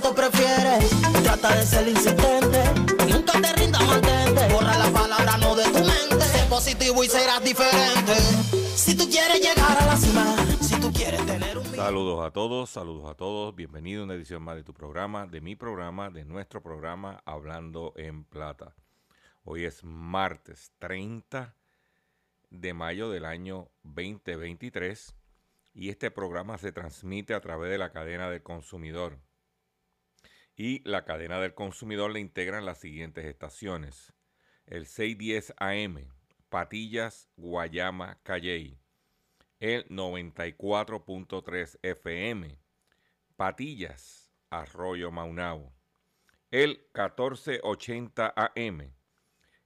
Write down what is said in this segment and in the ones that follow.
Prefieres. Trata de ser insistente. Nunca te rindas, mantente. Borra la palabra no de tu mente. Sé positivo y serás diferente. Si tú quieres llegar a la cima. Si tú quieres tener un. Saludos a todos, saludos a todos. Bienvenido a una edición más de tu programa, de mi programa, de nuestro programa Hablando en Plata. Hoy es martes 30 de mayo del año 2023 y este programa se transmite a través de la cadena del consumidor. Y la cadena del consumidor le integran las siguientes estaciones. El 610 AM, Patillas, Guayama, Calley. El 94.3 FM, Patillas, Arroyo Maunao. El 1480 AM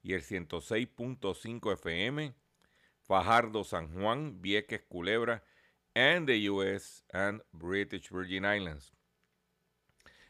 y el 106.5 FM, Fajardo, San Juan, Vieques, Culebra, and the US and British Virgin Islands.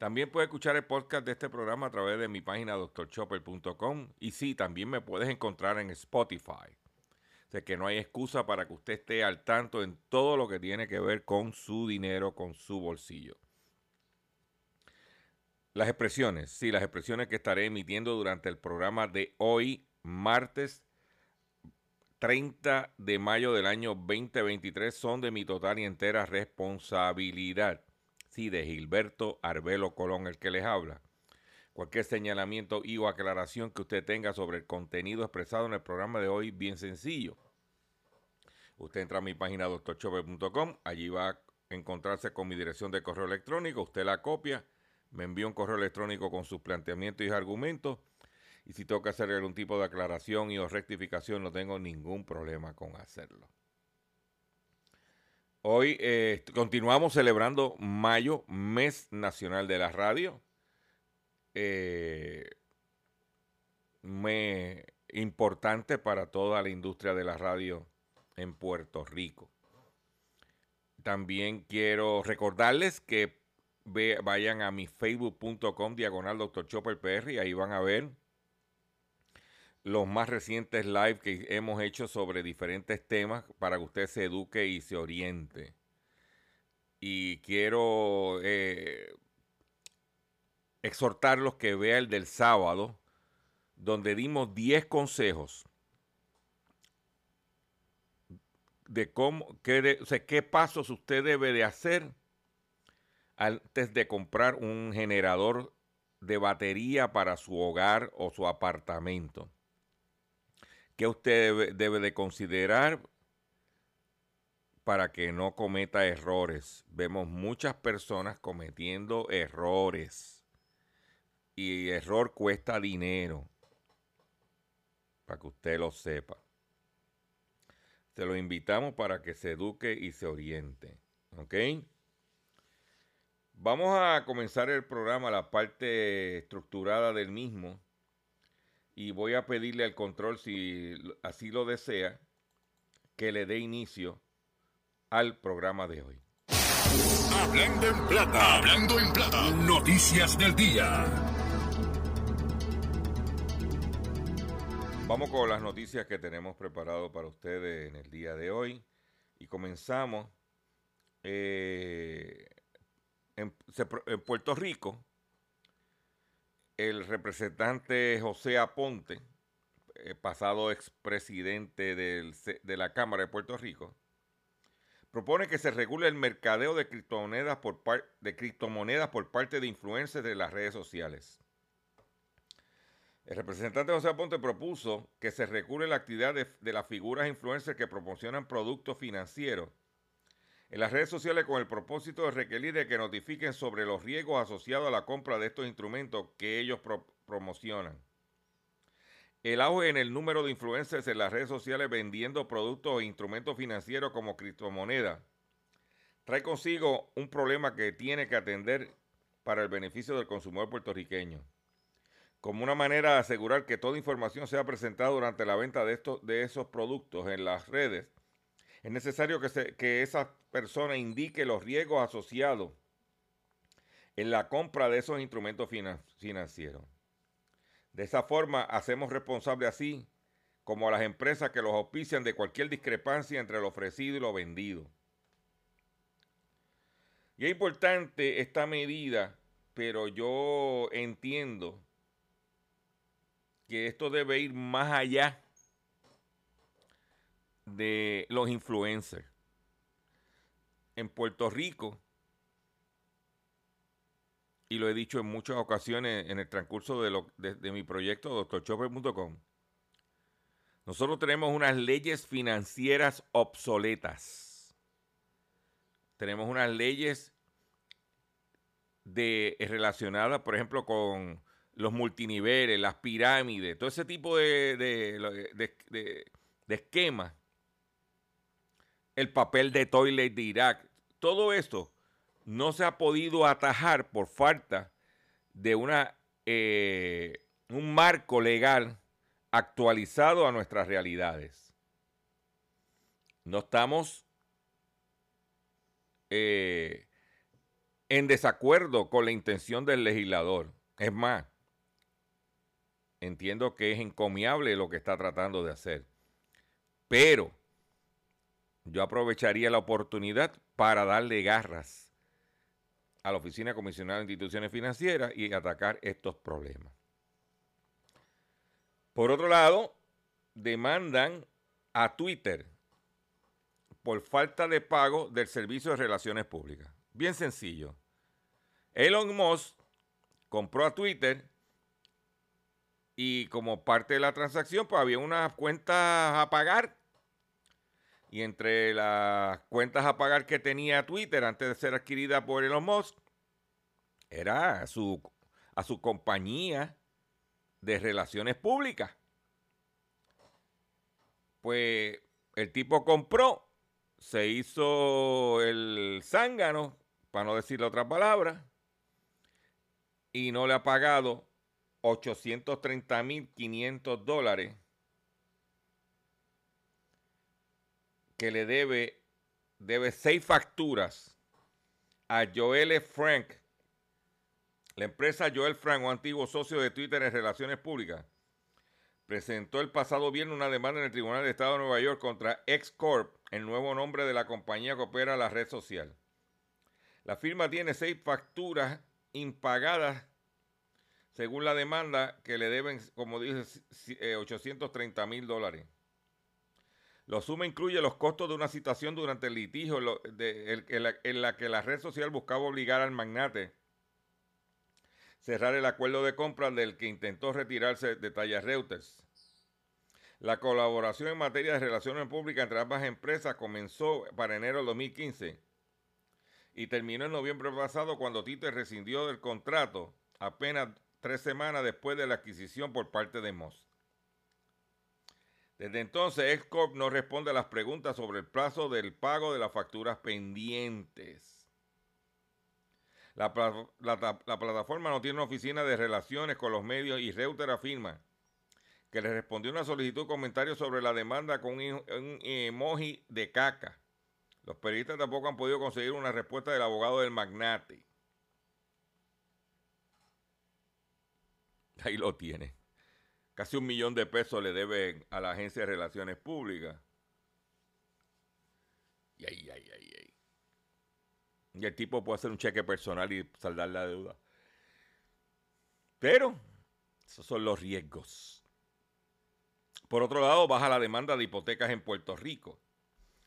También puedes escuchar el podcast de este programa a través de mi página drchopper.com. Y sí, también me puedes encontrar en Spotify. O que no hay excusa para que usted esté al tanto en todo lo que tiene que ver con su dinero, con su bolsillo. Las expresiones, sí, las expresiones que estaré emitiendo durante el programa de hoy, martes 30 de mayo del año 2023, son de mi total y entera responsabilidad. Sí, de Gilberto Arbelo Colón, el que les habla. Cualquier señalamiento y o aclaración que usted tenga sobre el contenido expresado en el programa de hoy, bien sencillo. Usted entra a mi página doctorchopper.com, allí va a encontrarse con mi dirección de correo electrónico, usted la copia, me envía un correo electrónico con sus planteamientos y argumentos, y si tengo que hacer algún tipo de aclaración y o rectificación, no tengo ningún problema con hacerlo. Hoy eh, continuamos celebrando mayo, mes nacional de la radio. Eh, importante para toda la industria de la radio en Puerto Rico. También quiero recordarles que vayan a mi facebook.com diagonal Dr. Chopper PR y ahí van a ver los más recientes live que hemos hecho sobre diferentes temas para que usted se eduque y se oriente. Y quiero eh, exhortarlos que vea el del sábado, donde dimos 10 consejos de cómo, qué, qué pasos usted debe de hacer antes de comprar un generador de batería para su hogar o su apartamento. ¿Qué usted debe, debe de considerar para que no cometa errores? Vemos muchas personas cometiendo errores. Y error cuesta dinero. Para que usted lo sepa. Se lo invitamos para que se eduque y se oriente. ¿Ok? Vamos a comenzar el programa, la parte estructurada del mismo, y voy a pedirle al control, si así lo desea, que le dé inicio al programa de hoy. Hablando en plata, hablando en plata, noticias del día. Vamos con las noticias que tenemos preparado para ustedes en el día de hoy y comenzamos eh, en, Puerto Rico, el representante José Aponte, eh, pasado expresidente de la Cámara de Puerto Rico, propone que se regule el mercadeo de criptomonedas por, de por parte de influencers de las redes sociales. El representante José Aponte propuso que se regule la actividad de, de las figuras influencers que promocionan productos financieros en las redes sociales con el propósito de requerir de que notifiquen sobre los riesgos asociados a la compra de estos instrumentos que ellos promocionan. El auge en el número de influencers en las redes sociales vendiendo productos e instrumentos financieros como criptomonedas trae consigo un problema que tiene que atender para el beneficio del consumidor puertorriqueño. Como una manera de asegurar que toda información sea presentada durante la venta de, estos, de esos productos en las redes, es necesario que, que esa persona indique los riesgos asociados en la compra de esos instrumentos financieros. De esa forma, hacemos responsable así como a las empresas que los auspician de cualquier discrepancia entre lo ofrecido y lo vendido. Y es importante esta medida, pero yo entiendo que esto debe ir más allá de los influencers. En Puerto Rico, y lo he dicho en muchas ocasiones en el transcurso de, mi proyecto doctorchopper.com, nosotros tenemos unas leyes financieras obsoletas. Tenemos unas leyes de, relacionadas, por ejemplo, con los multiniveles, las pirámides, todo ese tipo de, de esquemas el papel de toilet de Irak. Todo esto no se ha podido atajar por falta de una, eh, un marco legal actualizado a nuestras realidades. No estamos eh, en desacuerdo con la intención del legislador. Es más, entiendo que es encomiable lo que está tratando de hacer. Pero yo aprovecharía la oportunidad para darle garras a la Oficina Comisionada de Instituciones Financieras y atacar estos problemas. Por otro lado, demandan a Twitter por falta de pago del servicio de relaciones públicas. Bien sencillo. Elon Musk compró a Twitter y como parte de la transacción, pues había unas cuentas a pagar y entre las cuentas a pagar que tenía Twitter antes de ser adquirida por Elon Musk, era a su, compañía de relaciones públicas. Pues el tipo compró, se hizo el zángano, para no decirle otra palabra, y no le ha pagado 830.500 dólares que le debe, debe seis facturas a Joel Frank, la empresa Joel Frank, un antiguo socio de Twitter en relaciones públicas, presentó el pasado viernes una demanda en el Tribunal de Estado de Nueva York contra XCorp, el nuevo nombre de la compañía que opera la red social. La firma tiene seis facturas impagadas según la demanda que le deben, como dije, 830 mil dólares. Lo suma incluye los costos de una situación durante el litigio en, la, que la red social buscaba obligar al magnate cerrar el acuerdo de compra del que intentó retirarse de Talla Reuters. La colaboración en materia de relaciones públicas entre ambas empresas comenzó para enero del 2015 y terminó en noviembre pasado cuando Twitter rescindió del contrato apenas tres semanas después de la adquisición por parte de Moss. Desde entonces, Xcorp no responde a las preguntas sobre el plazo del pago de las facturas pendientes. La, plataforma no tiene una oficina de relaciones con los medios y Reuter afirma que le respondió una solicitud comentario sobre la demanda con un emoji de caca. Los periodistas tampoco han podido conseguir una respuesta del abogado del magnate. Ahí lo tiene. Casi un millón de pesos le deben a la Agencia de Relaciones Públicas. Y ahí, ahí, ahí, ahí. Y el tipo puede hacer un cheque personal y saldar la deuda. Pero esos son los riesgos. Por otro lado, baja la demanda de hipotecas en Puerto Rico.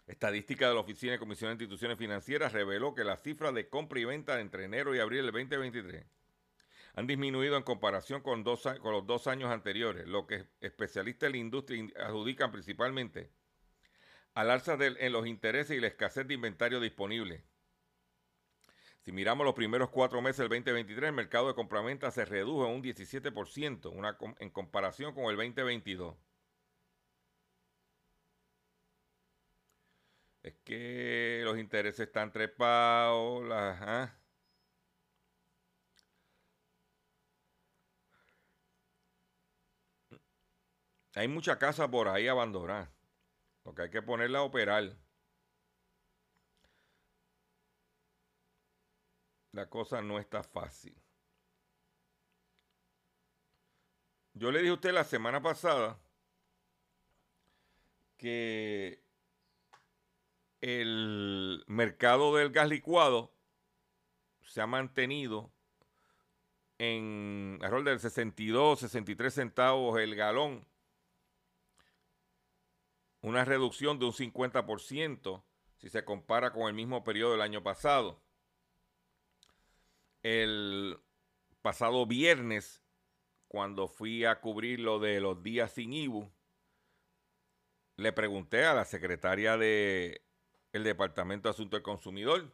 Estadística de la Oficina de Comisión de Instituciones Financieras reveló que las cifras de compra y venta entre enero y abril del 2023 han disminuido en comparación con, los dos años anteriores, lo que especialistas en la industria adjudican principalmente al alza en los intereses y la escasez de inventario disponible. Si miramos los primeros cuatro meses del 2023, el mercado de compraventa se redujo en un 17% en comparación con el 2022. Es que los intereses están trepados, las... ¿ah? Hay mucha casa por ahí abandonada. Lo que hay que ponerla a operar. La cosa no está fácil. Yo le dije a usted la semana pasada que el mercado del gas licuado se ha mantenido en rol del 62, 63 centavos el galón una reducción de un 50% si se compara con el mismo periodo del año pasado. El pasado viernes, cuando fui a cubrir lo de los días sin IBU, le pregunté a la secretaria del Departamento de Asuntos del Consumidor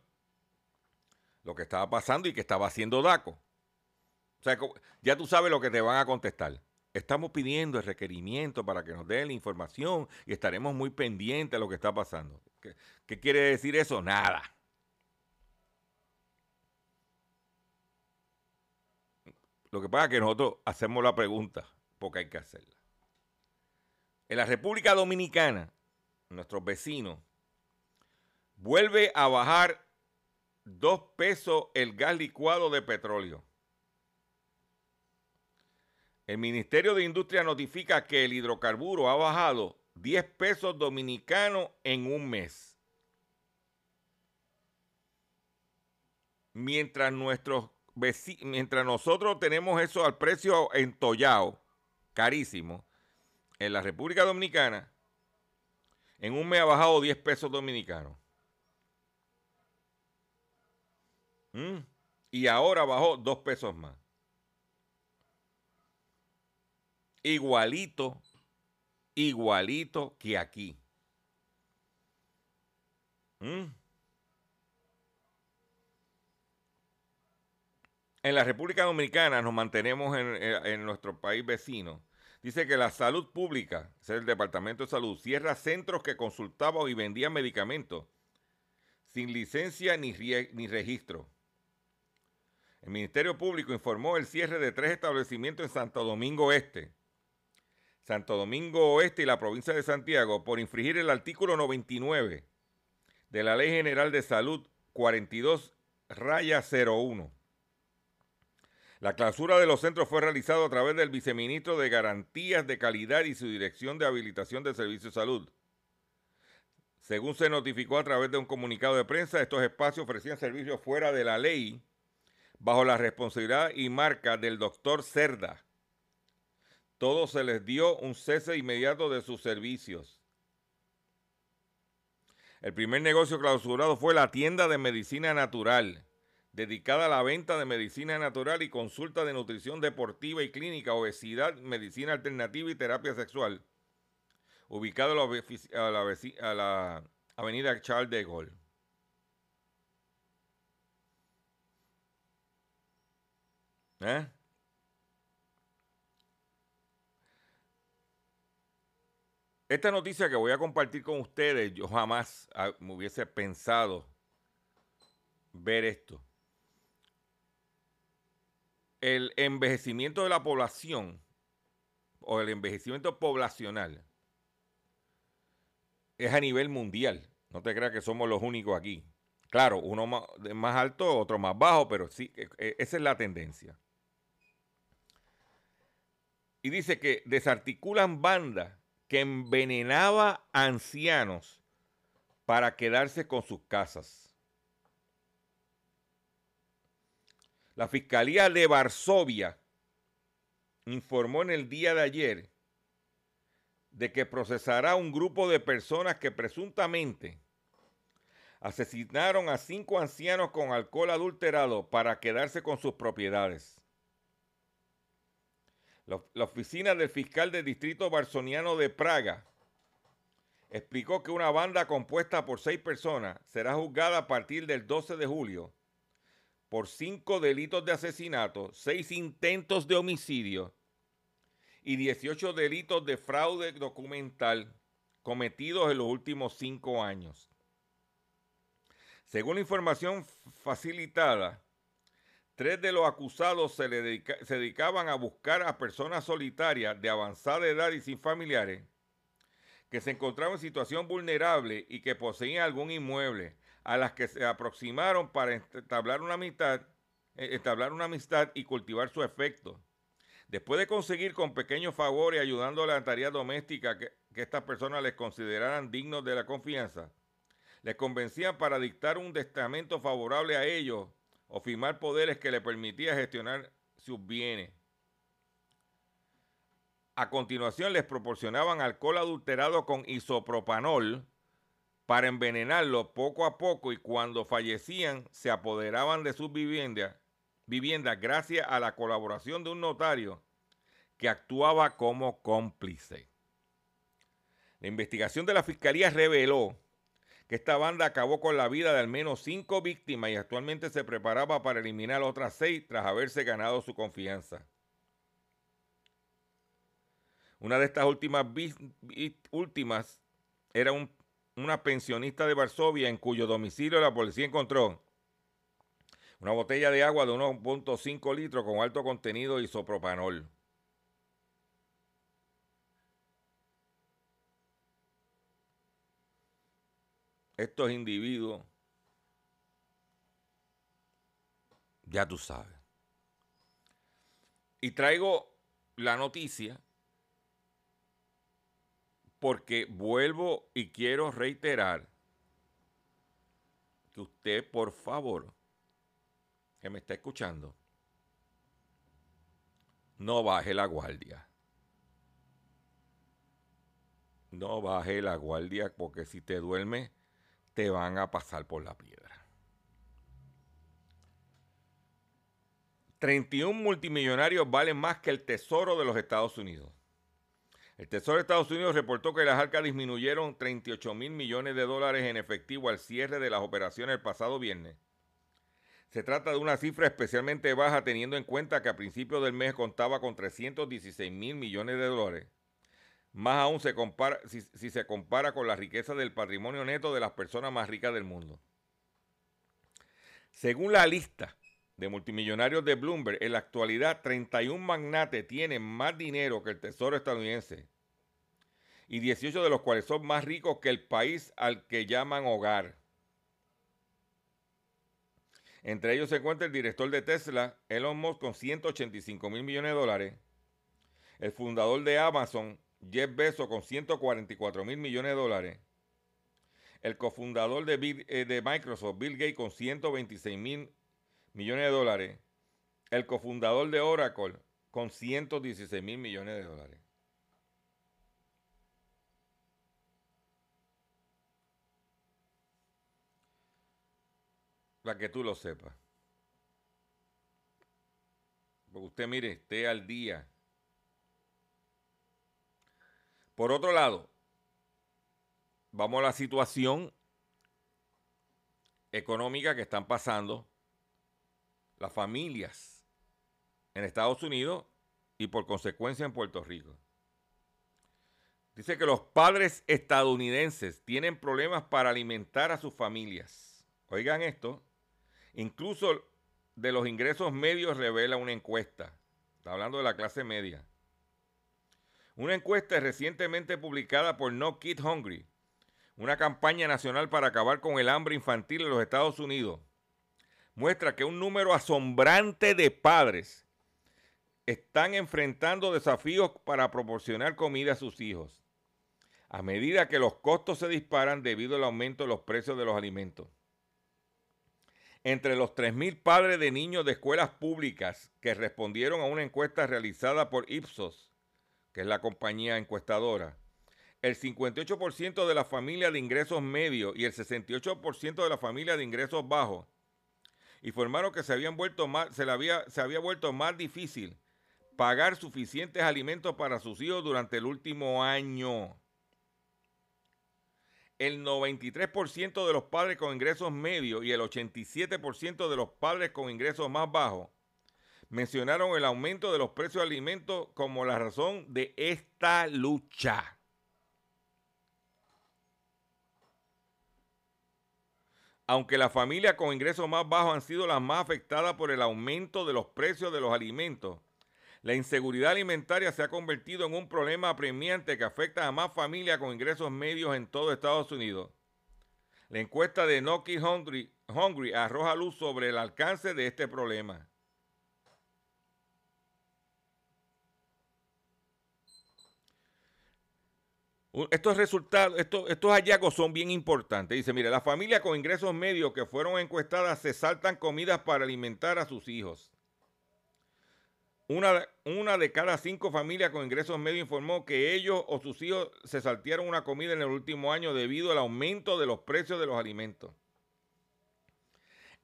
lo que estaba pasando y que estaba haciendo DACO. O sea, ya tú sabes lo que te van a contestar. Estamos pidiendo el requerimiento para que nos den la información y estaremos muy pendientes de lo que está pasando. ¿Qué, quiere decir eso? Nada. Lo que pasa es que nosotros hacemos la pregunta porque hay que hacerla. En la República Dominicana, nuestros vecinos, vuelve a bajar dos pesos el gas licuado de petróleo. El Ministerio de Industria notifica que el hidrocarburo ha bajado 10 pesos dominicanos en un mes. Mientras, nuestros mientras nosotros tenemos eso al precio entollado, carísimo, en la República Dominicana, en un mes ha bajado 10 pesos dominicanos. ¿Mm? Y ahora bajó 2 pesos más. Igualito, igualito que aquí. ¿Mm? En la República Dominicana nos mantenemos en, eh, en, nuestro país vecino. Dice que la salud pública, es el Departamento de Salud, cierra centros que consultaban y vendían medicamentos sin licencia ni, ni registro. El Ministerio Público informó el cierre de tres establecimientos en Santo Domingo Este, Santo Domingo Oeste y la provincia de Santiago por infringir el artículo 99 de la Ley General de Salud 42 raya 01. La clausura de los centros fue realizada a través del viceministro de Garantías de Calidad y su dirección de habilitación de servicios de salud. Según se notificó a través de un comunicado de prensa, estos espacios ofrecían servicios fuera de la ley bajo la responsabilidad y marca del doctor Cerda, todos se les dio un cese inmediato de sus servicios. El primer negocio clausurado fue la tienda de medicina natural, dedicada a la venta de medicina natural y consulta de nutrición deportiva y clínica, obesidad, medicina alternativa y terapia sexual, ubicado a la, a la avenida Charles de Gaulle. ¿Eh? Esta noticia que voy a compartir con ustedes, yo jamás ah, me hubiese pensado ver esto. el envejecimiento de la población o el envejecimiento poblacional es a nivel mundial. No te creas que somos los únicos aquí. Claro, uno más, alto, otro más bajo, pero sí, e, e, esa es la tendencia. Y dice que desarticulan bandas que envenenaba ancianos para quedarse con sus casas. La Fiscalía de Varsovia informó en el día de ayer de que procesará un grupo de personas que presuntamente asesinaron a cinco ancianos con alcohol adulterado para quedarse con sus propiedades. La oficina del fiscal del distrito barsoniano de Praga explicó que una banda compuesta por seis personas será juzgada a partir del 12 de julio por cinco delitos de asesinato, seis intentos de homicidio y 18 delitos de fraude documental cometidos en los últimos cinco años. Según la información facilitada, tres de los acusados se, dedicaban a buscar a personas solitarias de avanzada edad y sin familiares que se encontraban en situación vulnerable y que poseían algún inmueble, a las que se aproximaron para entablar una amistad, eh, entablar una amistad y cultivar su efecto. Después de conseguir con pequeños favores ayudando a la tarea doméstica que, que estas personas les consideraran dignos de la confianza, les convencían para dictar un testamento favorable a ellos o firmar poderes que le permitía gestionar sus bienes. A continuación les proporcionaban alcohol adulterado con isopropanol para envenenarlo poco a poco y cuando fallecían se apoderaban de sus viviendas, viviendas gracias a la colaboración de un notario que actuaba como cómplice. La investigación de la fiscalía reveló que esta banda acabó con la vida de al menos cinco víctimas y actualmente se preparaba para eliminar otras seis tras haberse ganado su confianza. Una de estas últimas, últimas era una pensionista de Varsovia en cuyo domicilio la policía encontró una botella de agua de 1.5 litros con alto contenido de isopropanol. Estos individuos, ya tú sabes. Y traigo la noticia porque vuelvo y quiero reiterar que usted, por favor, que me está escuchando, no baje la guardia. No baje la guardia porque si te duermes te van a pasar por la piedra. 31 multimillonarios valen más que el Tesoro de los Estados Unidos. El Tesoro de Estados Unidos reportó que las arcas disminuyeron 38 mil millones de dólares en efectivo al cierre de las operaciones el pasado viernes. Se trata de una cifra especialmente baja teniendo en cuenta que a principios del mes contaba con 316 mil millones de dólares más aún se compara, si, se compara con la riqueza del patrimonio neto de las personas más ricas del mundo. Según la lista de multimillonarios de Bloomberg, en la actualidad 31 magnates tienen más dinero que el Tesoro estadounidense y 18 de los cuales son más ricos que el país al que llaman hogar. Entre ellos se encuentra el director de Tesla, Elon Musk, con 185 mil millones de dólares, el fundador de Amazon, Jeff Bezos con 144 mil millones de dólares. El cofundador de, eh, Microsoft, Bill Gates, con 126 mil millones de dólares. El cofundador de Oracle, con 116 mil millones de dólares. Para que tú lo sepas. Usted mire, esté al día Por otro lado, vamos a la situación económica que están pasando las familias en Estados Unidos y por consecuencia en Puerto Rico. Dice que los padres estadounidenses tienen problemas para alimentar a sus familias. Oigan esto, incluso de los ingresos medios revela una encuesta. Está hablando de la clase media. Una encuesta recientemente publicada por No Kid Hungry, una campaña nacional para acabar con el hambre infantil en los Estados Unidos, muestra que un número asombrante de padres están enfrentando desafíos para proporcionar comida a sus hijos, a medida que los costos se disparan debido al aumento de los precios de los alimentos. Entre los 3.000 padres de niños de escuelas públicas que respondieron a una encuesta realizada por Ipsos, es la compañía encuestadora, el 58% de la familia de ingresos medios y el 68% de la familia de ingresos bajos informaron que se, habían vuelto más, se, había, se había vuelto más difícil pagar suficientes alimentos para sus hijos durante el último año. El 93% de los padres con ingresos medios y el 87% de los padres con ingresos más bajos mencionaron el aumento de los precios de alimentos como la razón de esta lucha. Aunque las familias con ingresos más bajos han sido las más afectadas por el aumento de los precios de los alimentos, la inseguridad alimentaria se ha convertido en un problema apremiante que afecta a más familias con ingresos medios en todo Estados Unidos. La encuesta de Noki Hungry, Hungry arroja luz sobre el alcance de este problema. Estos resultados, estos, hallazgos son bien importantes. Dice, mire, las familias con ingresos medios que fueron encuestadas se saltan comidas para alimentar a sus hijos. Una, una, de cada cinco familias con ingresos medios informó que ellos o sus hijos se saltearon una comida en el último año debido al aumento de los precios de los alimentos.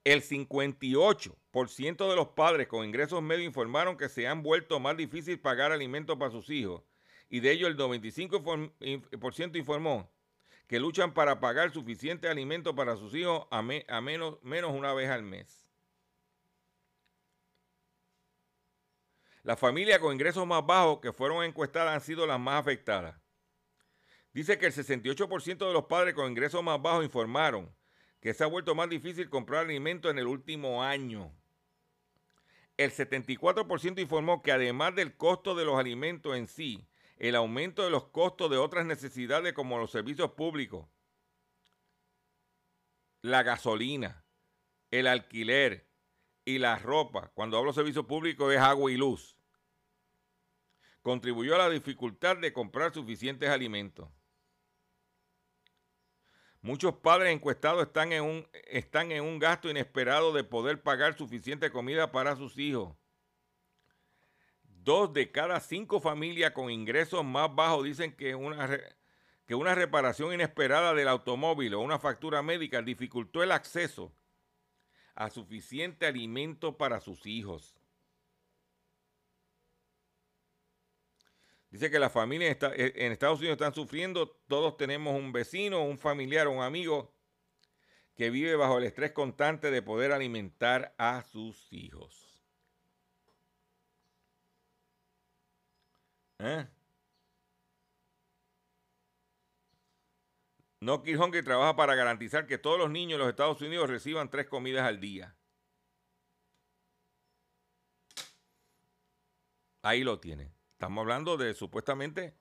El 58% de los padres con ingresos medios informaron que se han vuelto más difícil pagar alimentos para sus hijos y de ellos el 95% informó que luchan para pagar suficiente alimento para sus hijos a, a menos, menos una vez al mes. Las familias con ingresos más bajos que fueron encuestadas han sido las más afectadas. Dice que el 68% de los padres con ingresos más bajos informaron que se ha vuelto más difícil comprar alimentos en el último año. El 74% informó que además del costo de los alimentos en sí, el aumento de los costos de otras necesidades como los servicios públicos, la gasolina, el alquiler y la ropa, cuando hablo de servicios públicos es agua y luz, contribuyó a la dificultad de comprar suficientes alimentos. Muchos padres encuestados están en, un, están en un gasto inesperado de poder pagar suficiente comida para sus hijos. Dos de cada cinco familias con ingresos más bajos dicen que una, que una reparación inesperada del automóvil o una factura médica dificultó el acceso a suficiente alimento para sus hijos. Dice que las familias eh, en Estados Unidos están sufriendo. Todos tenemos un vecino, un familiar, un amigo que vive bajo el estrés constante de poder alimentar a sus hijos. ¿Eh? No que trabaja para garantizar que todos los niños en los Estados Unidos reciban tres comidas al día. Ahí lo tienen. Estamos hablando de supuestamente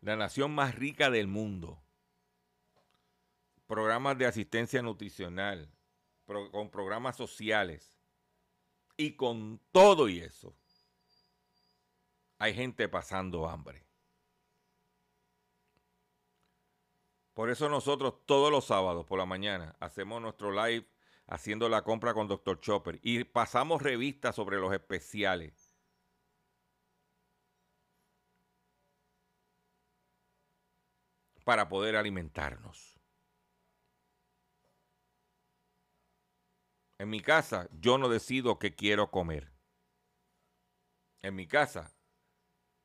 la nación más rica del mundo. Programas de asistencia nutricional, con programas sociales. Y con todo y eso, hay gente pasando hambre. Por eso nosotros todos los sábados por la mañana hacemos nuestro live haciendo la compra con Dr. Chopper y pasamos revistas sobre los especiales para poder alimentarnos. En mi casa yo no decido qué quiero comer. En mi casa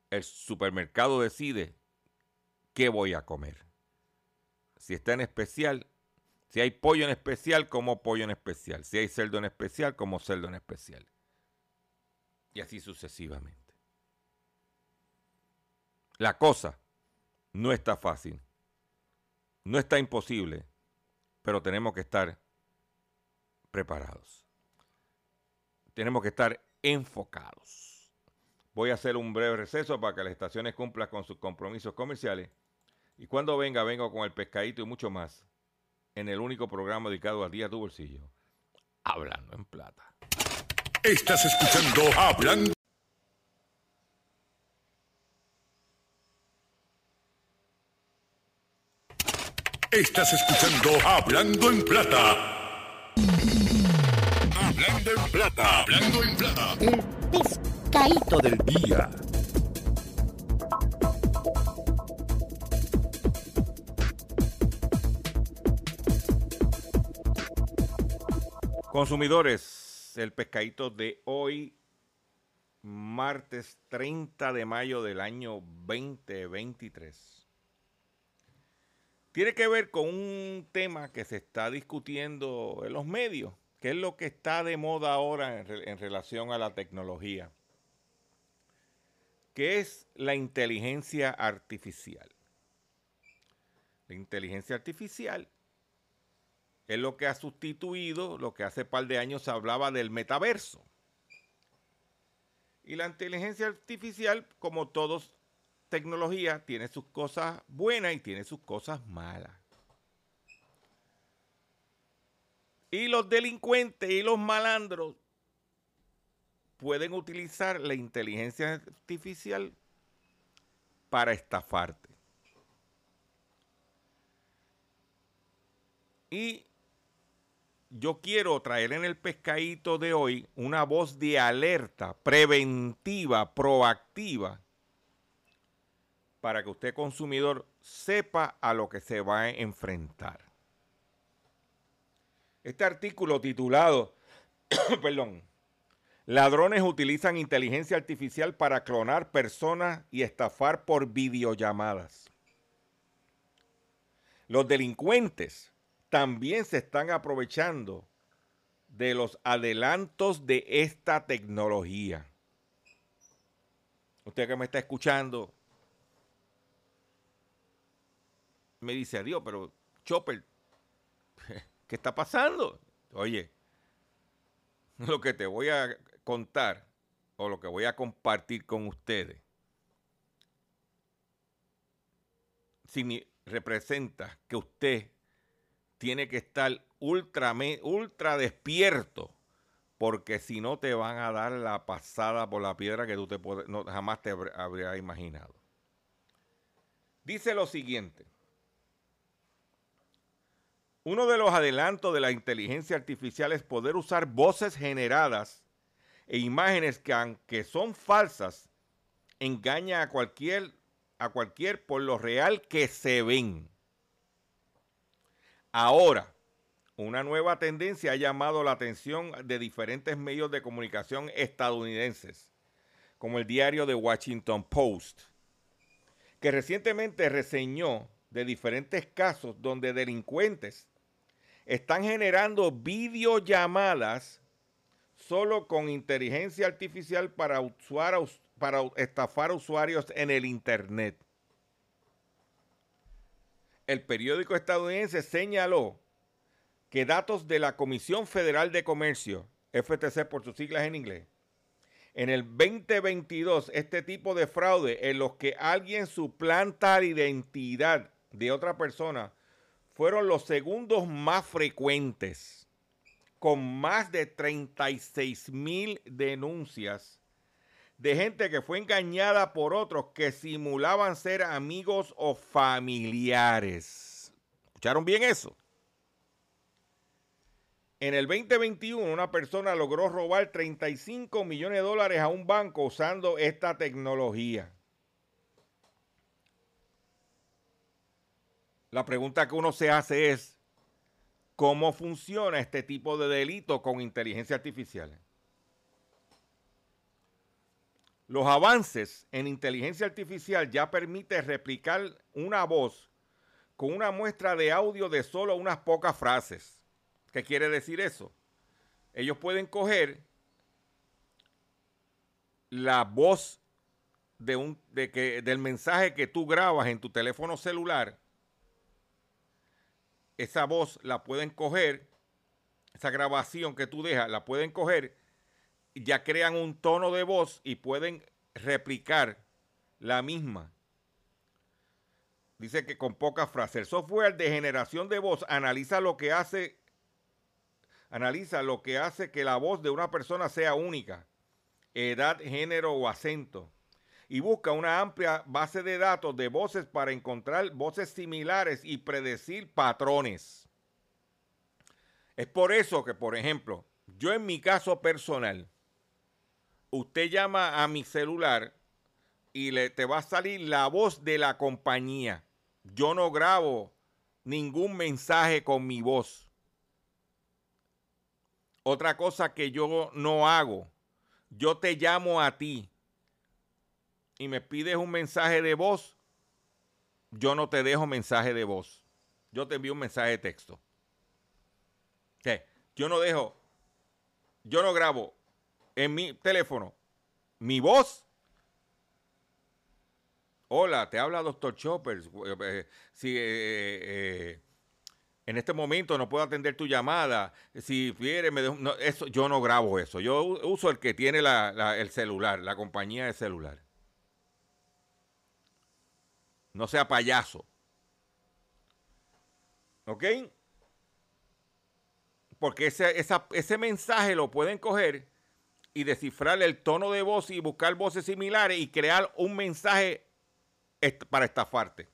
el supermercado decide qué voy a comer. Si está en especial, si hay pollo en especial, como pollo en especial. Si hay cerdo en especial, como cerdo en especial. Y así sucesivamente. La cosa no está fácil. No está imposible, pero tenemos que estar preparados. tenemos que estar enfocados. Voy a hacer un breve receso para que las estaciones cumplan con sus compromisos comerciales. Y cuando venga, vengo con el pescadito y mucho más en el único programa dedicado a día a tu bolsillo. Hablando en plata. Estás escuchando Hablando. Estás escuchando Hablando en Plata. Hablando en Plata. Hablando en Plata. Pescadito del día. Consumidores, el pescadito de hoy, martes 30 de mayo del año 2023. Tiene que ver con un tema que se está discutiendo en los medios, que es lo que está de moda ahora en, en relación a la tecnología, que es la inteligencia artificial. La inteligencia artificial es lo que ha sustituido lo que hace par de años se hablaba del metaverso. Y la inteligencia artificial, como todos tecnología, tiene sus cosas buenas y tiene sus cosas malas. Y los delincuentes y los malandros pueden utilizar la inteligencia artificial para estafarte. Y yo quiero traer en el pescadito de hoy una voz de alerta preventiva, proactiva, para que usted consumidor sepa a lo que se va a enfrentar. Este artículo titulado, perdón, ladrones utilizan inteligencia artificial para clonar personas y estafar por videollamadas. Los delincuentes también se están aprovechando de los adelantos de esta tecnología. Usted que me está escuchando, me dice, adiós, pero Chopper, ¿qué está pasando? Oye, lo que te voy a contar o lo que voy a compartir con ustedes representa que usted tiene que estar ultra, ultra despierto porque si no te van a dar la pasada por la piedra que tú te jamás te habr- habrías imaginado. Dice lo siguiente. Uno de los adelantos de la inteligencia artificial es poder usar voces generadas e imágenes que aunque son falsas, engaña a cualquier, a cualquier por lo real que se ven. Ahora, una nueva tendencia ha llamado la atención de diferentes medios de comunicación estadounidenses, como el diario The Washington Post, que recientemente reseñó de diferentes casos donde delincuentes están generando videollamadas solo con inteligencia artificial para, estafar usuarios en el Internet. El periódico estadounidense señaló que datos de la Comisión Federal de Comercio, FTC por sus siglas en inglés, en el 2022 este tipo de fraude en los que alguien suplanta la identidad de otra persona fueron los segundos más frecuentes, con más de 36 mil denuncias de gente que fue engañada por otros que simulaban ser amigos o familiares. ¿Escucharon bien eso? En el 2021 una persona logró robar 35 millones de dólares a un banco usando esta tecnología. La pregunta que uno se hace es, ¿cómo funciona este tipo de delito con inteligencia artificial? Los avances en inteligencia artificial ya permiten replicar una voz con una muestra de audio de solo unas pocas frases. ¿Qué quiere decir eso? Ellos pueden coger la voz de un, de que, del mensaje que tú grabas en tu teléfono celular. Esa voz la pueden coger, esa grabación que tú dejas, la pueden coger ya crean un tono de voz y pueden replicar la misma. Dice que con pocas frases. El software de generación de voz analiza lo que hace analiza lo que hace que la voz de una persona sea única, edad, género o acento, y busca una amplia base de datos de voces para encontrar voces similares y predecir patrones. Es por eso que, por ejemplo, yo en mi caso personal, usted llama a mi celular y le, te va a salir la voz de la compañía. Yo no grabo ningún mensaje con mi voz. Otra cosa que yo no hago, yo te llamo a ti y me pides un mensaje de voz, yo no te dejo mensaje de voz. Yo te envío un mensaje de texto. ¿Qué? Yo no dejo, yo no grabo en mi teléfono mi voz. Hola, te habla Doctor Chopper. Eh, eh, si eh, en este momento no puedo atender tu llamada, si quieres, me eso, yo no grabo eso. Yo uso el que tiene el celular, la compañía de celular. No sea payaso. ¿Ok? Porque ese, ese mensaje lo pueden coger y descifrar el tono de voz y buscar voces similares y crear un mensaje para estafarte.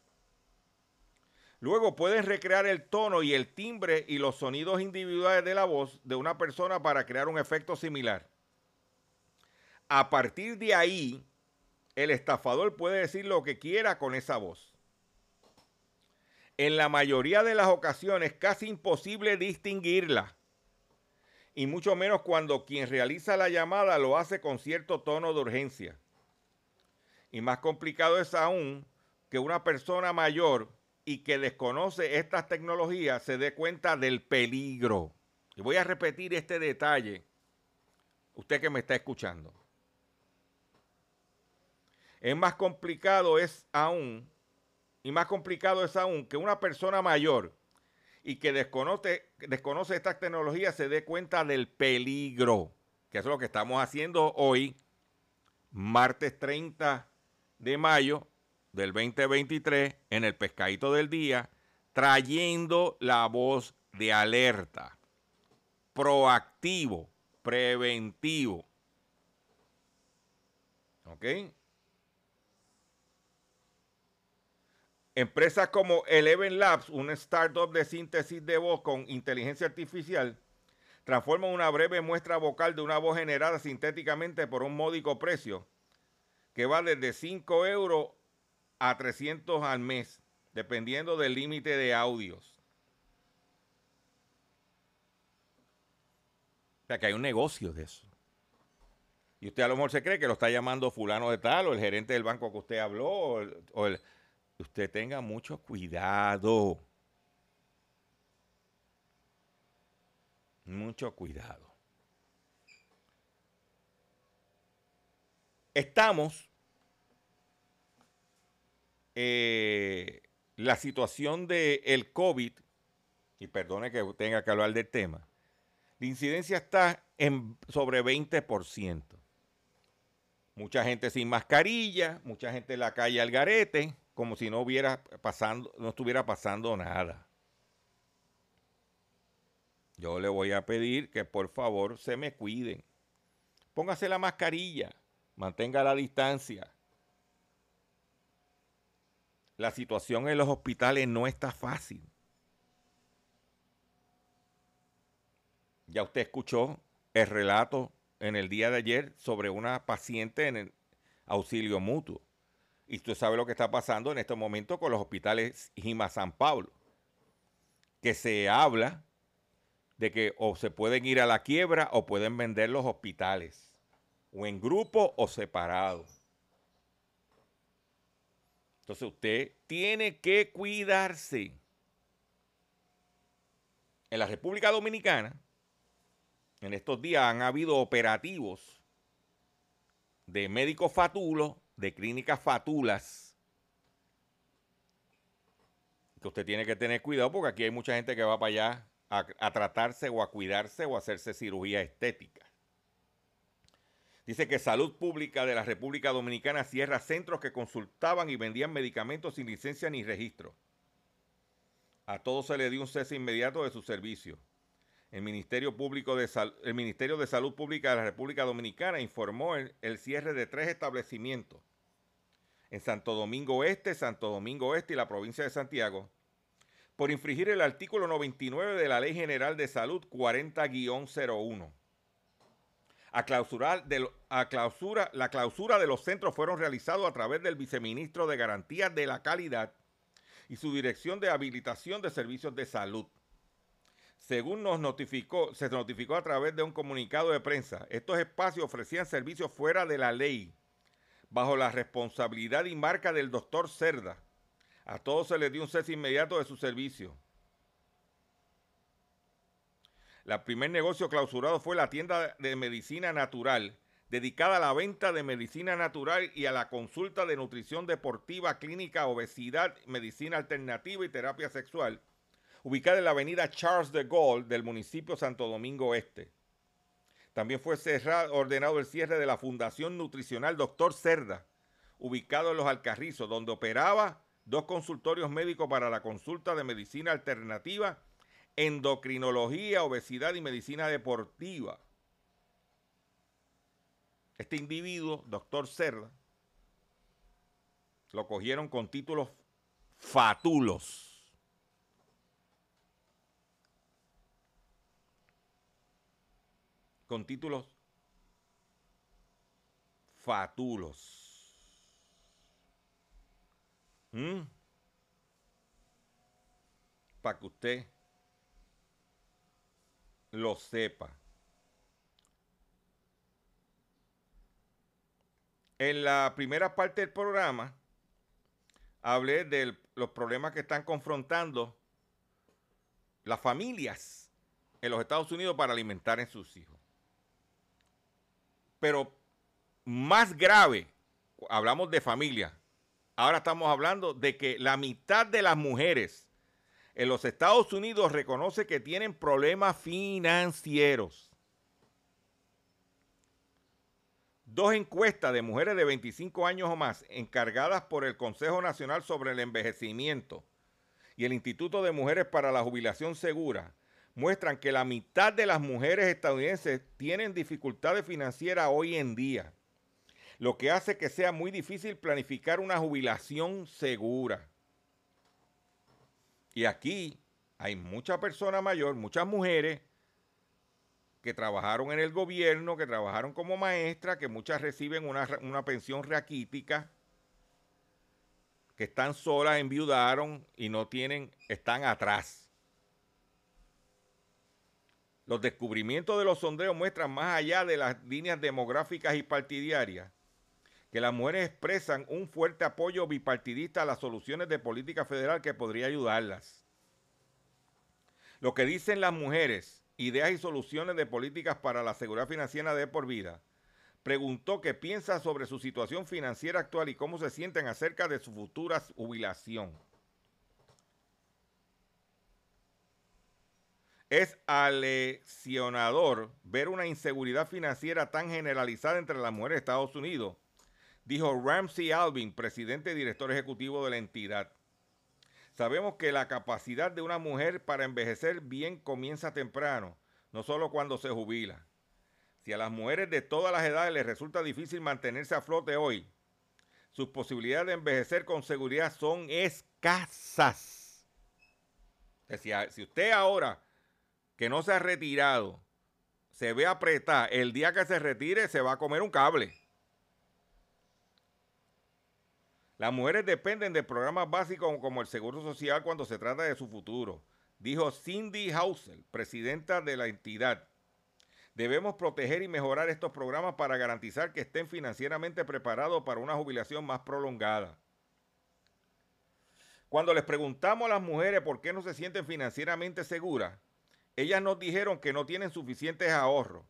Luego puedes recrear el tono y el timbre y los sonidos individuales de la voz de una persona para crear un efecto similar. A partir de ahí, el estafador puede decir lo que quiera con esa voz. En la mayoría de las ocasiones casi imposible distinguirla. Y mucho menos cuando quien realiza la llamada lo hace con cierto tono de urgencia. Y más complicado es aún que una persona mayor y que desconoce estas tecnologías se dé cuenta del peligro. Y voy a repetir este detalle, usted que me está escuchando. Es más complicado es aún, y más complicado es aún que una persona mayor y que desconoce, desconoce estas tecnologías se dé cuenta del peligro, que es lo que estamos haciendo hoy, martes 30 de mayo del 2023 en el pescadito del día, trayendo la voz de alerta, proactivo, preventivo. ¿Ok? Empresas como Eleven Labs, una startup de síntesis de voz con inteligencia artificial, transforman una breve muestra vocal de una voz generada sintéticamente por un módico precio, que va desde 5 euros a 300 al mes, dependiendo del límite de audios. O sea que hay un negocio de eso. Y usted a lo mejor se cree que lo está llamando fulano de tal, o el gerente del banco que usted habló, o el, usted tenga mucho cuidado. Mucho cuidado. Estamos eh, la situación del el COVID, y perdone que tenga que hablar del tema, la incidencia está en sobre 20%. Mucha gente sin mascarilla, mucha gente en la calle al garete, como si no hubiera pasando, no estuviera pasando nada. Yo le voy a pedir que por favor se me cuiden. Póngase la mascarilla, mantenga la distancia, la situación en los hospitales no está fácil. Ya usted escuchó el relato en el día de ayer sobre una paciente en el auxilio mutuo. Y usted sabe lo que está pasando en este momento con los hospitales Gima San Pablo. Que se habla de que o se pueden ir a la quiebra o pueden vender los hospitales. O en grupo o separados. Entonces usted tiene que cuidarse. En la República Dominicana, en estos días han habido operativos de médicos fatulos, de clínicas fatulas, que usted tiene que tener cuidado porque aquí hay mucha gente que va para allá a, a tratarse o a cuidarse o a hacerse cirugía estética. Dice que Salud Pública de la República Dominicana cierra centros que consultaban y vendían medicamentos sin licencia ni registro. A todos se le dio un cese inmediato de su servicio. El Ministerio, Público de el Ministerio de Salud Pública de la República Dominicana informó el, cierre de tres establecimientos en Santo Domingo Este, Santo Domingo Este y la provincia de Santiago por infringir el artículo 99 de la Ley General de Salud 40-01 a clausurar a clausura, la clausura de los centros fueron realizados a través del viceministro de Garantías de la Calidad y su dirección de habilitación de servicios de salud. Según nos notificó, se notificó a través de un comunicado de prensa, estos espacios ofrecían servicios fuera de la ley, bajo la responsabilidad y marca del doctor Cerda. A todos se les dio un cese inmediato de su servicio. El primer negocio clausurado fue la tienda de medicina natural, dedicada a la venta de medicina natural y a la consulta de nutrición deportiva, clínica, obesidad, medicina alternativa y terapia sexual, ubicada en la avenida Charles de Gaulle del municipio Santo Domingo Este. También fue cerrado, ordenado el cierre de la Fundación Nutricional Doctor Cerda, ubicado en Los Alcarrizos, donde operaba dos consultorios médicos para la consulta de medicina alternativa endocrinología, obesidad y medicina deportiva. Este individuo, doctor Cerda, lo cogieron con títulos fatulos. Con títulos fatulos. ¿Mm? Para que usted lo sepa. En la primera parte del programa hablé de los problemas que están confrontando las familias en los Estados Unidos para alimentar a sus hijos. Pero más grave, hablamos de familia, ahora estamos hablando de que la mitad de las mujeres en los Estados Unidos reconoce que tienen problemas financieros. Dos encuestas de mujeres de 25 años o más encargadas por el Consejo Nacional sobre el Envejecimiento y el Instituto de Mujeres para la Jubilación Segura muestran que la mitad de las mujeres estadounidenses tienen dificultades financieras hoy en día, lo que hace que sea muy difícil planificar una jubilación segura. Y aquí hay mucha persona mayor, muchas mujeres que trabajaron en el gobierno, que trabajaron como maestra, que muchas reciben una, una pensión raquítica, que están solas, enviudaron y no tienen, están atrás. Los descubrimientos de los sondeos muestran más allá de las líneas demográficas y partidarias que las mujeres expresan un fuerte apoyo bipartidista a las soluciones de política federal que podría ayudarlas. Lo que dicen las mujeres, ideas y soluciones de políticas para la seguridad financiera de por vida, preguntó qué piensa sobre su situación financiera actual y cómo se sienten acerca de su futura jubilación. Es alesionador ver una inseguridad financiera tan generalizada entre las mujeres de Estados Unidos dijo Ramsey Alvin, presidente y director ejecutivo de la entidad. Sabemos que la capacidad de una mujer para envejecer bien comienza temprano, no solo cuando se jubila. Si a las mujeres de todas las edades les resulta difícil mantenerse a flote hoy, sus posibilidades de envejecer con seguridad son escasas. Si usted ahora que no se ha retirado se ve apretada, el día que se retire se va a comer un cable. Las mujeres dependen de programas básicos como el Seguro Social cuando se trata de su futuro, dijo Cindy Hausel, presidenta de la entidad. Debemos proteger y mejorar estos programas para garantizar que estén financieramente preparados para una jubilación más prolongada. Cuando les preguntamos a las mujeres por qué no se sienten financieramente seguras, ellas nos dijeron que no tienen suficientes ahorros,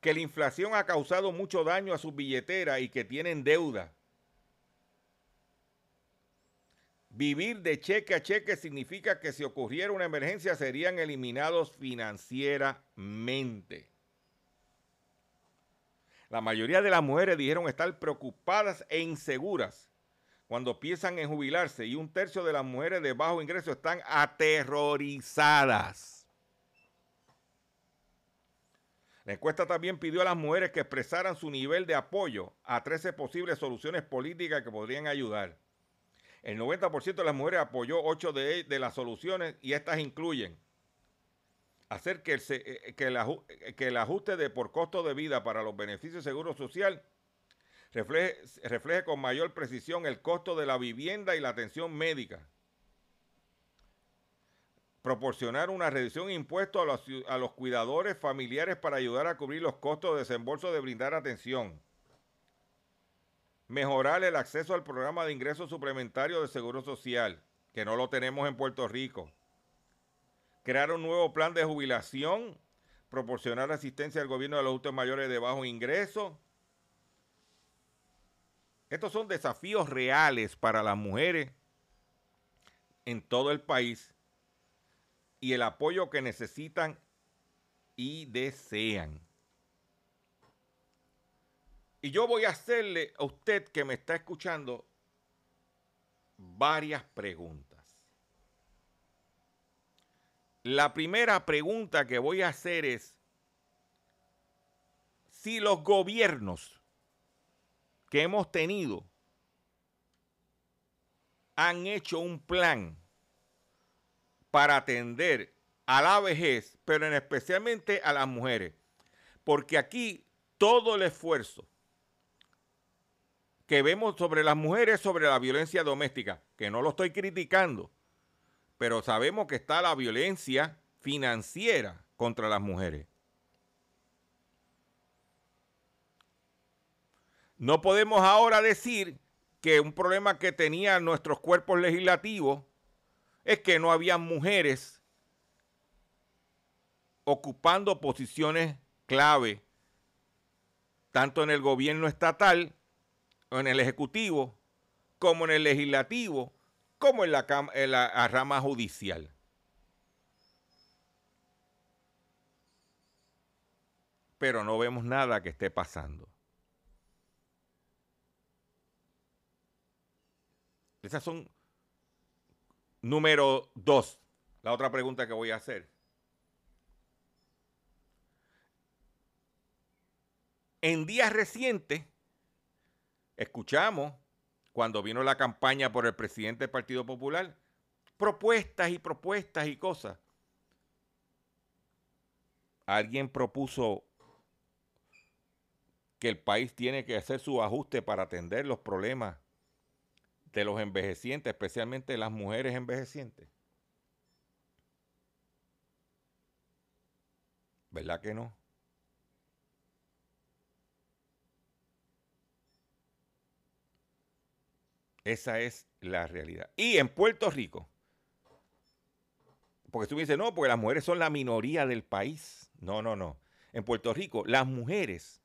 que la inflación ha causado mucho daño a sus billeteras y que tienen deuda Vivir de cheque a cheque significa que si ocurriera una emergencia serían eliminados financieramente. La mayoría de las mujeres dijeron estar preocupadas e inseguras cuando piensan en jubilarse y un tercio de las mujeres de bajo ingreso están aterrorizadas. La encuesta también pidió a las mujeres que expresaran su nivel de apoyo a 13 posibles soluciones políticas que podrían ayudar. El 90% de las mujeres apoyó 8 de, de las soluciones y estas incluyen hacer que el, eh, el, eh, que el, ajuste de por costo de vida para los beneficios de seguro social refleje con mayor precisión el costo de la vivienda y la atención médica. Proporcionar una reducción de impuestos a los, cuidadores familiares para ayudar a cubrir los costos de desembolso de brindar atención. Mejorar el acceso al programa de ingresos suplementarios de Seguro Social, que no lo tenemos en Puerto Rico crear un nuevo plan de jubilación, proporcionar asistencia al gobierno de los adultos mayores de bajo ingreso. Estos son desafíos reales para las mujeres en todo el país y el apoyo que necesitan y desean. Y yo voy a hacerle a usted que me está escuchando varias preguntas. La primera pregunta que voy a hacer es si los gobiernos que hemos tenido han hecho un plan para atender a la vejez, pero en especialmente a las mujeres. Porque aquí todo el esfuerzo que vemos sobre las mujeres, sobre la violencia doméstica, que no lo estoy criticando, pero sabemos que está la violencia financiera contra las mujeres. No podemos ahora decir que un problema que tenían nuestros cuerpos legislativos es que no había mujeres ocupando posiciones clave, tanto en el gobierno estatal, o en el ejecutivo, como en el legislativo, como en la, en la rama judicial. Pero no vemos nada que esté pasando. Esas son número dos. La otra pregunta que voy a hacer. En días recientes, escuchamos cuando vino la campaña por el presidente del Partido Popular, propuestas y propuestas y cosas. Alguien propuso que el país tiene que hacer su ajuste para atender los problemas de los envejecientes, especialmente las mujeres envejecientes. ¿Verdad que no? Esa es la realidad. Y en Puerto Rico, porque tú me dices, no, porque las mujeres son la minoría del país. No, no, no. En Puerto Rico, las mujeres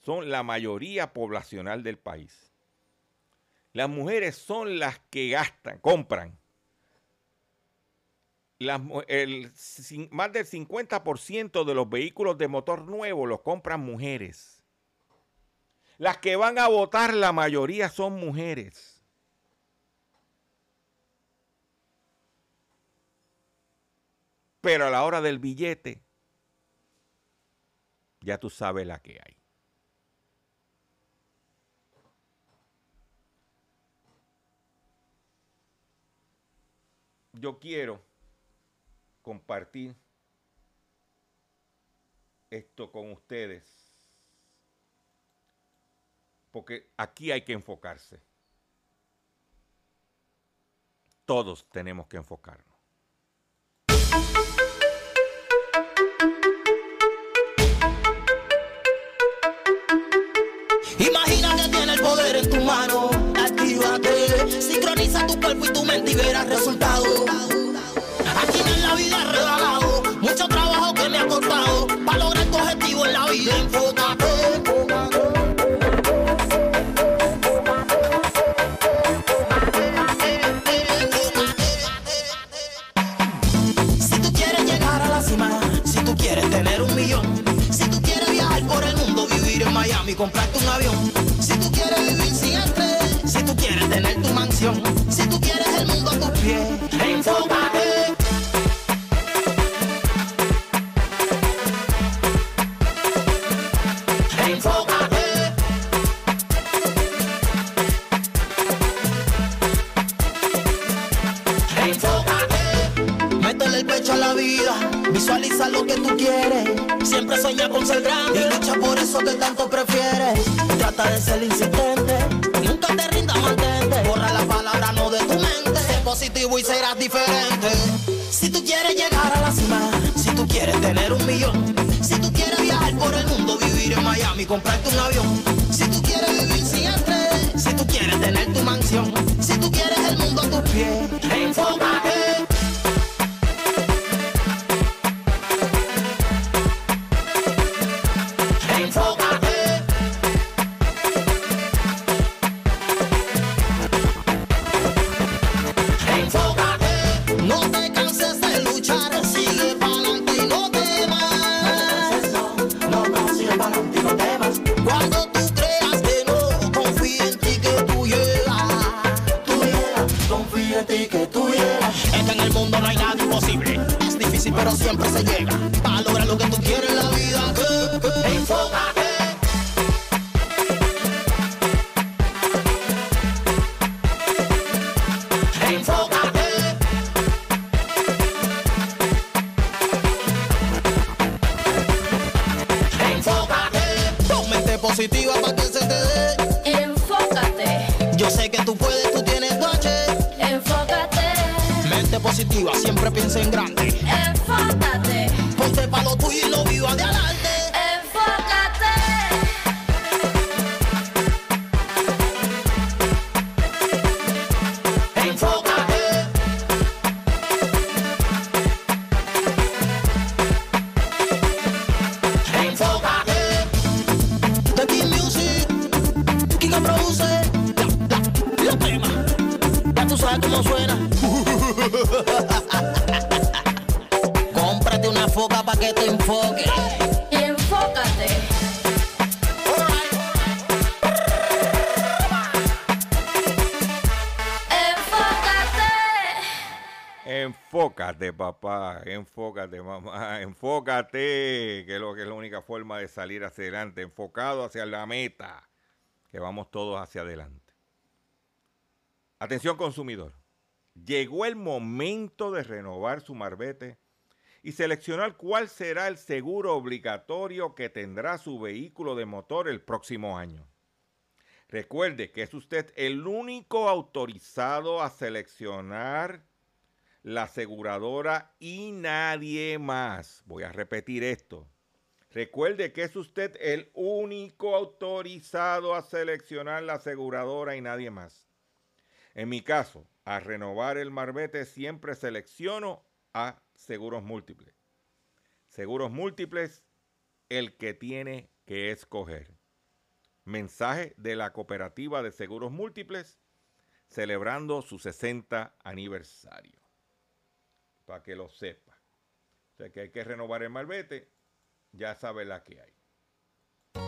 son la mayoría poblacional del país. Las mujeres son las que gastan, compran. más del 50% de los vehículos de motor nuevo los compran mujeres. Las que van a votar, la mayoría son mujeres. Pero a la hora del billete, ya tú sabes la que hay. Yo quiero compartir esto con ustedes porque aquí hay que enfocarse. Todos tenemos que enfocarnos. Imagina que tiene el poder en tu mano. Sincroniza tu cuerpo y tu mente y verás resultados. Aquí en la vida regalado, mucho trabajo que me ha costado para lograr tu objetivo en la vida. Enfócate. Miami, comprarte un avión. Mansión, si tú quieres el mundo a tus pies, enfócate. Comprarte un avión. Piensa en grande. enfócate, Ponte pa' lo tuyo y lo viva de adelante. Papá, enfócate, mamá, enfócate, que es lo que es la única forma de salir hacia adelante, enfocado hacia la meta, que vamos todos hacia adelante. Atención consumidor, llegó el momento de renovar su marbete y seleccionar cuál será el seguro obligatorio que tendrá su vehículo de motor el próximo año. Recuerde que es usted el único autorizado a seleccionar la aseguradora y nadie más. Voy a repetir esto. Recuerde que es usted el único autorizado a seleccionar la aseguradora y nadie más. En mi caso, a renovar el marbete siempre selecciono a seguros múltiples. Seguros múltiples, el que tiene que escoger. Mensaje de la Cooperativa de Seguros Múltiples celebrando su 60 aniversario. Para que lo sepa. O sea que hay que renovar el malvete, ya sabe la que hay.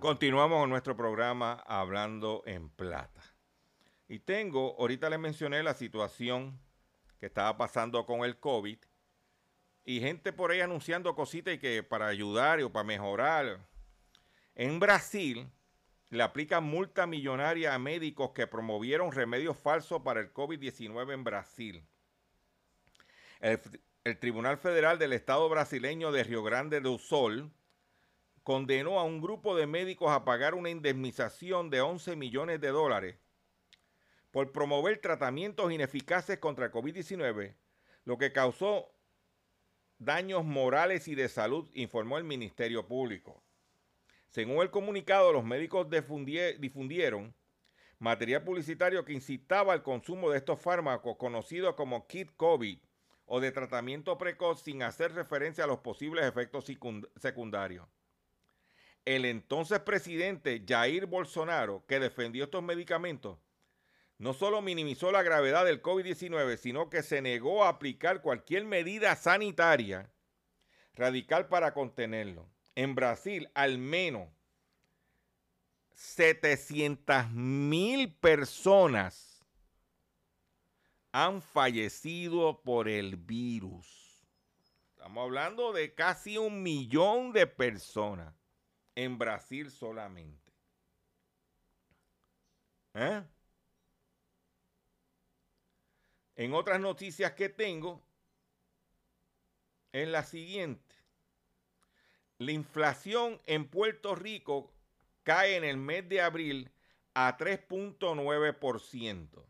Continuamos con nuestro programa Hablando en Plata. Y tengo, ahorita les mencioné la situación que estaba pasando con el COVID y gente por ahí anunciando cositas y que para ayudar o para mejorar. En Brasil le aplican multa millonaria a médicos que promovieron remedios falsos para el COVID-19 en Brasil. El, Tribunal Federal del Estado brasileño de Río Grande do Sul condenó a un grupo de médicos a pagar una indemnización de 11 millones de dólares por promover tratamientos ineficaces contra el COVID-19, lo que causó daños morales y de salud, informó el Ministerio Público. Según el comunicado, los médicos difundie- difundieron material publicitario que incitaba al consumo de estos fármacos conocidos como kit COVID o de tratamiento precoz sin hacer referencia a los posibles efectos secund- secundarios. El entonces presidente Jair Bolsonaro, que defendió estos medicamentos, no solo minimizó la gravedad del COVID-19, sino que se negó a aplicar cualquier medida sanitaria radical para contenerlo. En Brasil, al menos 700 mil personas han fallecido por el virus. Estamos hablando de casi un millón de personas en Brasil solamente. ¿Eh? En otras noticias que tengo, es la siguiente. La inflación en Puerto Rico cae en el mes de abril a 3.9%.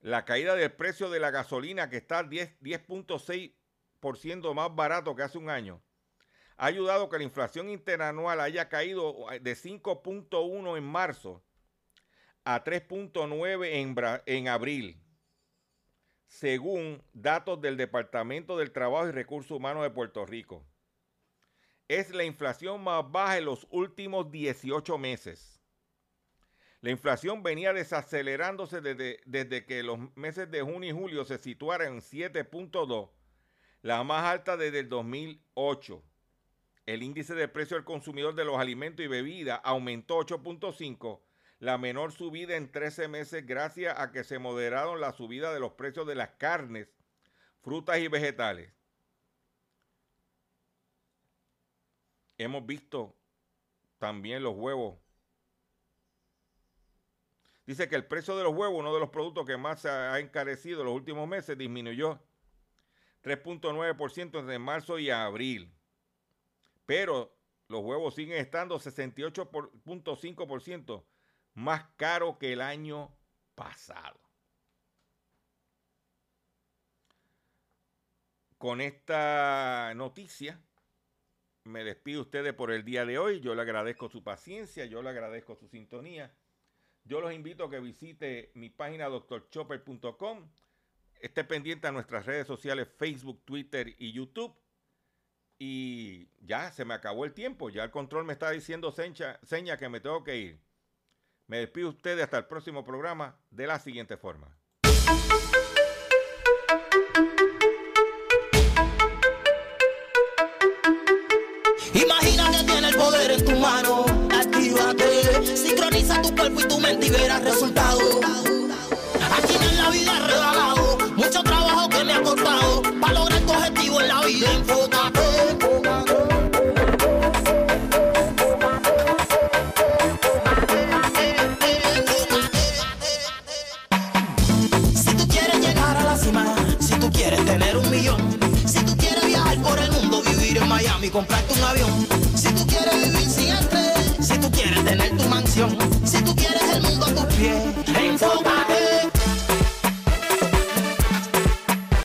La caída del precio de la gasolina, que está 10 10.6% más barato que hace un año, ha ayudado que la inflación interanual haya caído de 5.1 en marzo a 3.9 en, en abril, según datos del Departamento del Trabajo y Recursos Humanos de Puerto Rico. Es la inflación más baja en los últimos 18 meses. La inflación venía desacelerándose desde, desde que los meses de junio y julio se situaran en 7.2, la más alta desde el 2008. El índice de precio del consumidor de los alimentos y bebidas aumentó 8.5, la menor subida en 13 meses gracias a que se moderaron la subida de los precios de las carnes, frutas y vegetales. Hemos visto también los huevos. Dice que el precio de los huevos, uno de los productos que más se ha encarecido en los últimos meses, disminuyó 3.9% entre marzo y abril. Pero los huevos siguen estando 68.5% más caro que el año pasado. Con esta noticia me despido ustedes por el día de hoy. Yo le agradezco su paciencia, yo le agradezco su sintonía. Yo los invito a que visite mi página doctorchopper.com. Esté pendiente a nuestras redes sociales Facebook, Twitter y YouTube. Y ya se me acabó el tiempo. Ya el control me está diciendo seña, seña que me tengo que ir. Me despido ustedes hasta el próximo programa de la siguiente forma. Imagina que tiene el poder en tu mano. Actívate, sincroniza tu cuerpo y tu mente y verás resultados. Aquí en la vida regalado mucho trabajo que me ha costado para lograr tu objetivo en la vida. Miami, comprarte un avión,